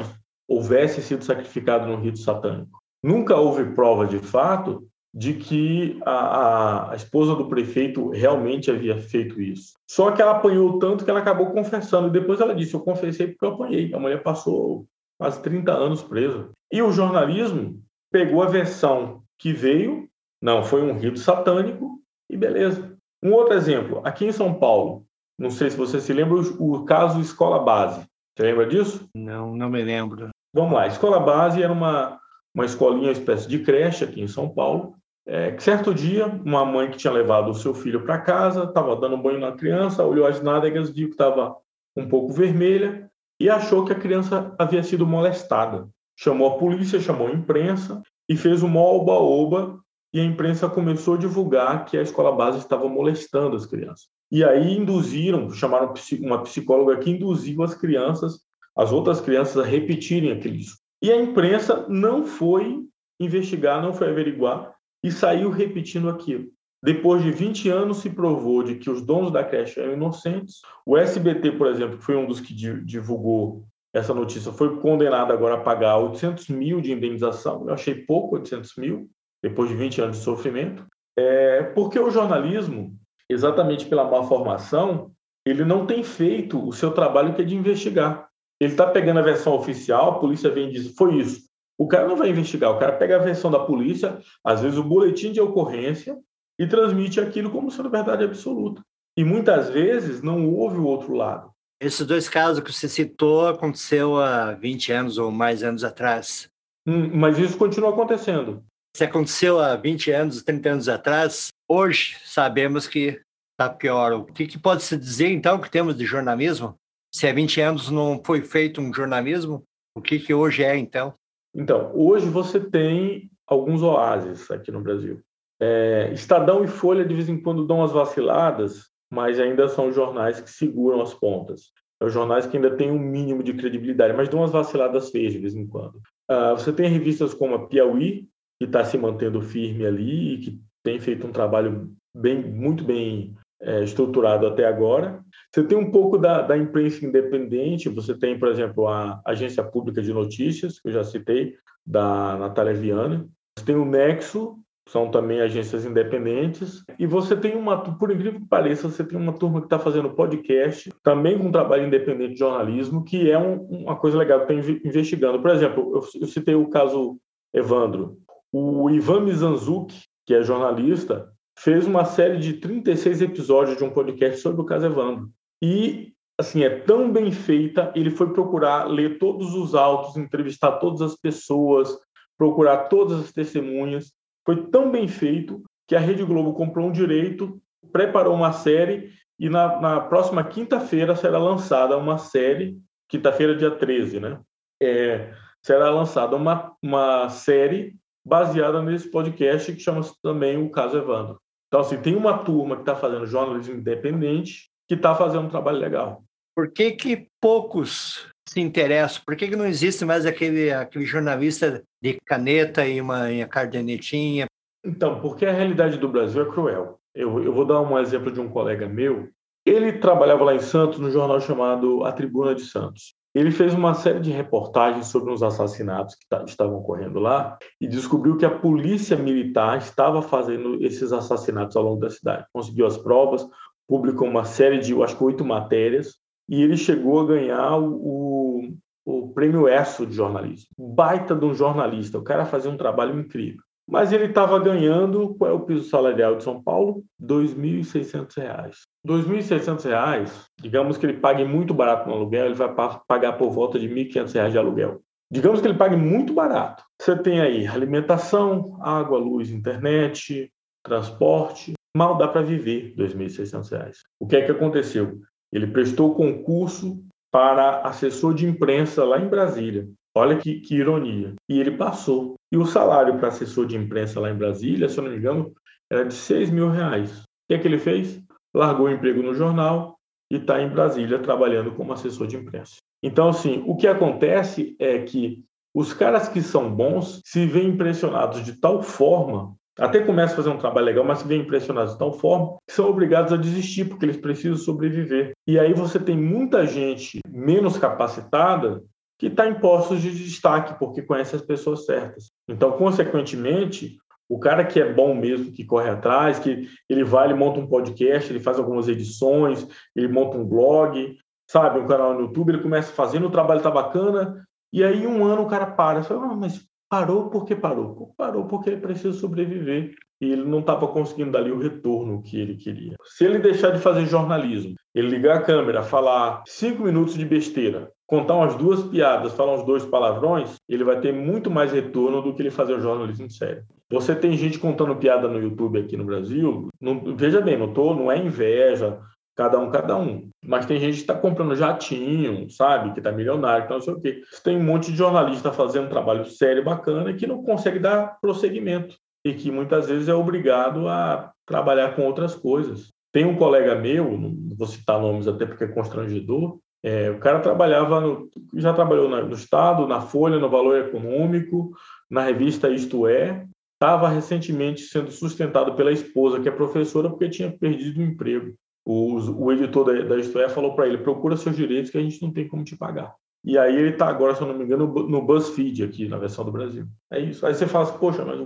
Speaker 3: houvesse sido sacrificado num rito satânico. Nunca houve prova de fato de que a, a, esposa do prefeito realmente havia feito isso. Só que ela apanhou tanto que ela acabou confessando. E depois ela disse: Eu confessei porque eu apanhei. A mulher passou quase 30 anos presa. E o jornalismo pegou a versão que veio, não, foi um rito satânico, e beleza. Um outro exemplo, aqui em São Paulo, não sei se você se lembra, o, caso Escola Base. Você lembra disso?
Speaker 2: Não, não me lembro.
Speaker 3: Vamos lá, Escola Base era uma, uma escolinha, uma espécie de creche aqui em São Paulo, é, que certo dia, uma mãe que tinha levado o seu filho para casa, estava dando banho na criança, olhou as nádegas, viu que estava um pouco vermelha e achou que a criança havia sido molestada. Chamou a polícia, chamou a imprensa e fez uma oba-oba e a imprensa começou a divulgar que a escola base estava molestando as crianças. E aí induziram, chamaram uma psicóloga que induziu as crianças, as outras crianças, a repetirem aquilo. E a imprensa não foi investigar, não foi averiguar e saiu repetindo aquilo. Depois de 20 anos, se provou de que os donos da creche eram inocentes. O SBT, por exemplo, que foi um dos que divulgou essa notícia, foi condenado agora a pagar 800 mil de indenização. Eu achei pouco, 800 mil. Depois de 20 anos de sofrimento, é porque o jornalismo, exatamente pela má formação, ele não tem feito o seu trabalho que é de investigar. Ele está pegando a versão oficial, a polícia vem e diz, foi isso. O cara não vai investigar, o cara pega a versão da polícia, às vezes o boletim de ocorrência, e transmite aquilo como sendo verdade absoluta. E muitas vezes não houve o outro lado.
Speaker 2: Esses dois casos que você citou aconteceu há 20 anos ou mais anos atrás.
Speaker 3: Hum, mas isso continua acontecendo.
Speaker 2: Se aconteceu há 20 anos, 30 anos atrás, hoje sabemos que está pior. O que, que pode se dizer, então, que temos de jornalismo? Se há 20 anos não foi feito um jornalismo, o que, que hoje é, então?
Speaker 3: Então, hoje você tem alguns oásis aqui no Brasil. É, Estadão e Folha de vez em quando dão as vaciladas, mas ainda são jornais que seguram as pontas. São jornais que ainda têm um mínimo de credibilidade, mas dão umas vaciladas feias de vez em quando. Uh, você tem revistas como a Piauí, que está se mantendo firme ali e que tem feito um trabalho bem, muito bem é, estruturado até agora. Você tem um pouco da, da, imprensa independente, você tem, por exemplo, a Agência Pública de Notícias, que eu já citei, da Natália Viana. Você tem o Nexo, são também agências independentes. E você tem uma, por incrível que pareça, você tem uma turma que está fazendo podcast, também com trabalho independente de jornalismo, que é um, uma coisa legal que está investigando. Por exemplo, eu, eu, citei o caso Evandro. O Ivan Mizanzuki, que é jornalista, fez uma série de 36 episódios de um podcast sobre o caso Evandro. E assim, é tão bem feita, ele foi procurar ler todos os autos, entrevistar todas as pessoas, procurar todas as testemunhas foi tão bem feito que a Rede Globo comprou um direito, preparou uma série e na, na próxima quinta-feira será lançada uma série, quinta-feira, dia 13, né? É, será lançada uma, uma série baseada nesse podcast que chama-se também O Caso Evandro. Então, assim, tem uma turma que está fazendo jornalismo independente que está fazendo um trabalho legal.
Speaker 2: Por que, que poucos se interessam? Por que, que não existe mais aquele, aquele jornalista de caneta e uma, uma cadernetinha?
Speaker 3: Então, porque a realidade do Brasil é cruel. Eu, eu vou dar um exemplo de um colega meu. Ele trabalhava lá em Santos, no jornal chamado A Tribuna de Santos. Ele fez uma série de reportagens sobre os assassinatos que estavam ocorrendo lá e descobriu que a polícia militar estava fazendo esses assassinatos ao longo da cidade. Conseguiu as provas, publicou uma série de, acho que oito matérias, e ele chegou a ganhar o, o prêmio ESSO de jornalismo. Baita de um jornalista, o cara fazia um trabalho incrível. Mas ele estava ganhando, qual é o piso salarial de São Paulo? R$ 2.600. R$ 2.600, digamos que ele pague muito barato no aluguel, ele vai pagar por volta de R$ 1.500 de aluguel. Digamos que ele pague muito barato. Você tem aí alimentação, água, luz, internet, transporte. Mal dá para viver R$ 2.600. O que é que aconteceu? Ele prestou concurso para assessor de imprensa lá em Brasília. Olha que, que, ironia. E ele passou. E o salário para assessor de imprensa lá em Brasília, se eu não me engano, era de 6 mil reais. O que é que ele fez? Largou o emprego no jornal e está em Brasília trabalhando como assessor de imprensa. Então, assim, o que acontece é que os caras que são bons se veem impressionados de tal forma até começam a fazer um trabalho legal, mas se veem impressionados de tal forma que são obrigados a desistir, porque eles precisam sobreviver. E aí você tem muita gente menos capacitada que está em postos de destaque, porque conhece as pessoas certas. Então, consequentemente, o cara que é bom mesmo, que corre atrás, que ele vai, ele monta um podcast, ele faz algumas edições, ele monta um blog, sabe, um canal no YouTube, ele começa fazendo, o trabalho tá bacana, e aí um ano o cara para, fala, ah, mas Parou porque parou. Parou porque ele precisa sobreviver e ele não estava conseguindo dali o retorno que ele queria. Se ele deixar de fazer jornalismo, ele ligar a câmera, falar cinco minutos de besteira, contar umas duas piadas, falar uns dois palavrões, ele vai ter muito mais retorno do que ele fazer o jornalismo sério. Você tem gente contando piada no YouTube aqui no Brasil, não, veja bem, não, tô, não é inveja, cada um, cada um. Mas tem gente que está comprando jatinho, sabe? Que está milionário, que não sei o quê. Tem um monte de jornalista fazendo um trabalho sério, bacana, que não consegue dar prosseguimento. E que muitas vezes é obrigado a trabalhar com outras coisas. Tem um colega meu, não vou citar nomes até porque é constrangedor, é, o cara trabalhava, no, já trabalhou no Estado, na Folha, no Valor Econômico, na revista Isto É, estava recentemente sendo sustentado pela esposa, que é professora, porque tinha perdido o emprego o, o editor da, da Isto É falou para ele: procura seus direitos que a gente não tem como te pagar. E aí ele está agora, se eu não me engano, no BuzzFeed aqui, na versão do Brasil. É isso. Aí você fala assim, poxa, mas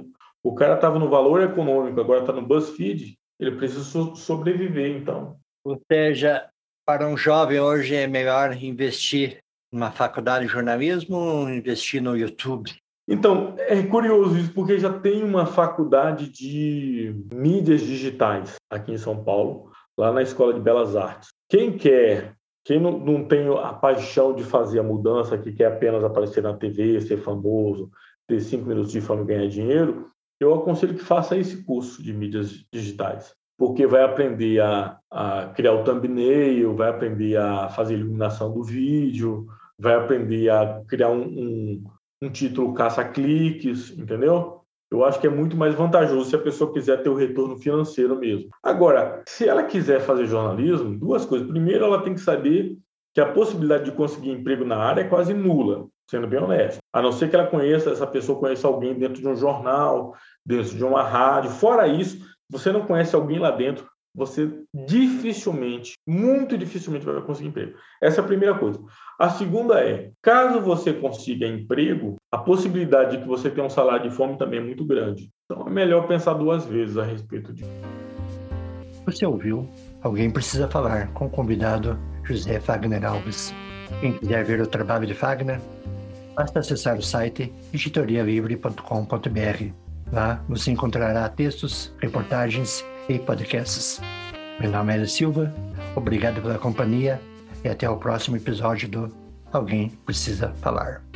Speaker 3: o, cara estava no valor econômico, agora está no BuzzFeed, ele precisa so sobreviver, então.
Speaker 2: Ou seja, para um jovem hoje é melhor investir numa faculdade de jornalismo ou investir no YouTube?
Speaker 3: Então, é curioso isso, porque já tem uma faculdade de mídias digitais aqui em São Paulo, lá na Escola de Belas Artes. Quem quer, quem não, não tem a paixão de fazer a mudança, que quer apenas aparecer na TV, ser famoso, ter cinco minutos de fama e ganhar dinheiro, eu aconselho que faça esse curso de mídias digitais, porque vai aprender a, a criar o thumbnail, vai aprender a fazer iluminação do vídeo, vai aprender a criar um, um, um título caça-cliques, entendeu? Eu acho que é muito mais vantajoso se a pessoa quiser ter o retorno financeiro mesmo. Agora, se ela quiser fazer jornalismo, duas coisas. Primeiro, ela tem que saber que a possibilidade de conseguir emprego na área é quase nula, sendo bem honesto. A não ser que ela conheça, essa pessoa conheça alguém dentro de um jornal, dentro de uma rádio. Fora isso, você não conhece alguém lá dentro, você dificilmente, muito dificilmente vai conseguir emprego. Essa é a primeira coisa. A segunda é, caso você consiga emprego, a possibilidade de que você tenha um salário de fome também é muito grande. Então é melhor pensar duas vezes a respeito disso.
Speaker 2: Você ouviu? Alguém precisa falar com o convidado José Fagner Alves. Quem quiser ver o trabalho de Fagner, basta acessar o site editorialivre.com.br. Lá você encontrará textos, reportagens e podcasts. Meu nome é Silva, obrigado pela companhia e até o próximo episódio do Alguém Precisa Falar.